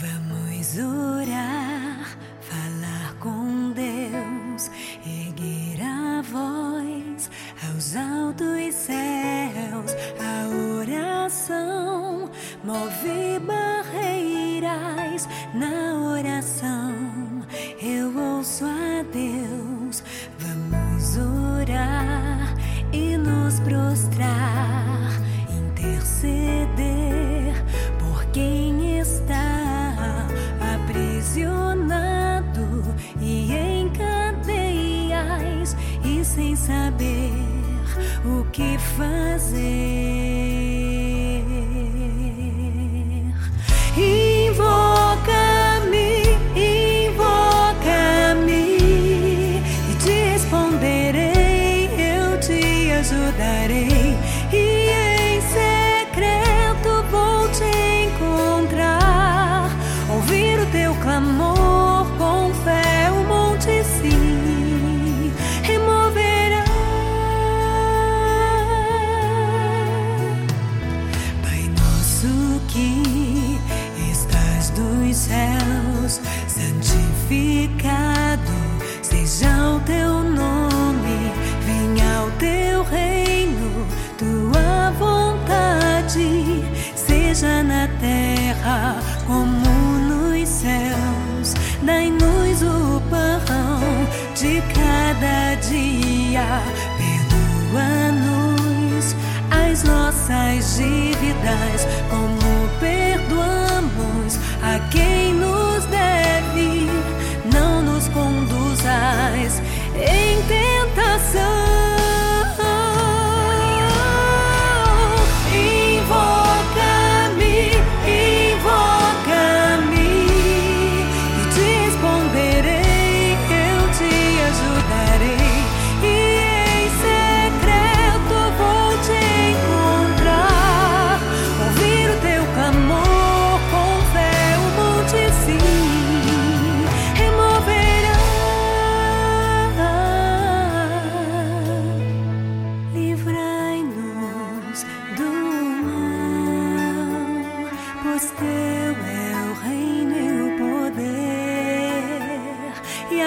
Vamos orar, falar com Deus, erguer a voz aos altos céus. A oração move barreiras na oração. Eu ouço a Deus. Vamos orar e nos prostrar, e em cadeias e sem saber o que fazer. Que estás dos céus, santificado seja o teu nome, venha o teu reino, tua vontade, seja na terra como nos céus. Dai-nos o pão de cada dia, perdoa-nos as nossas dívidas, como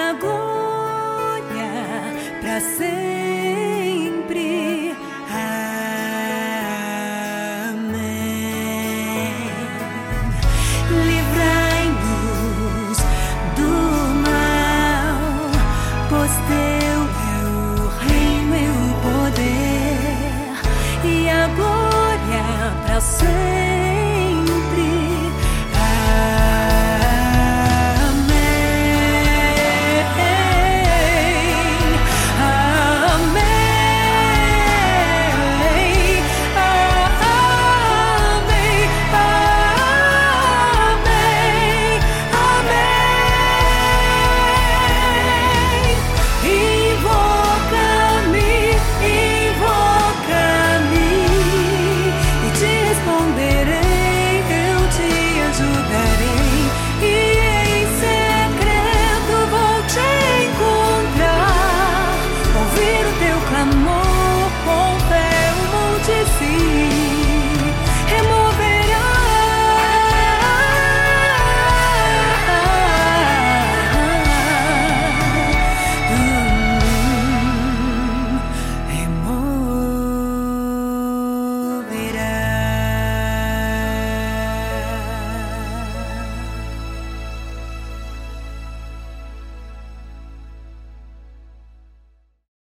poder a glória para sempre. Amém. Livrai-nos do mal, pois teu é o reino e o poder e a glória para sempre.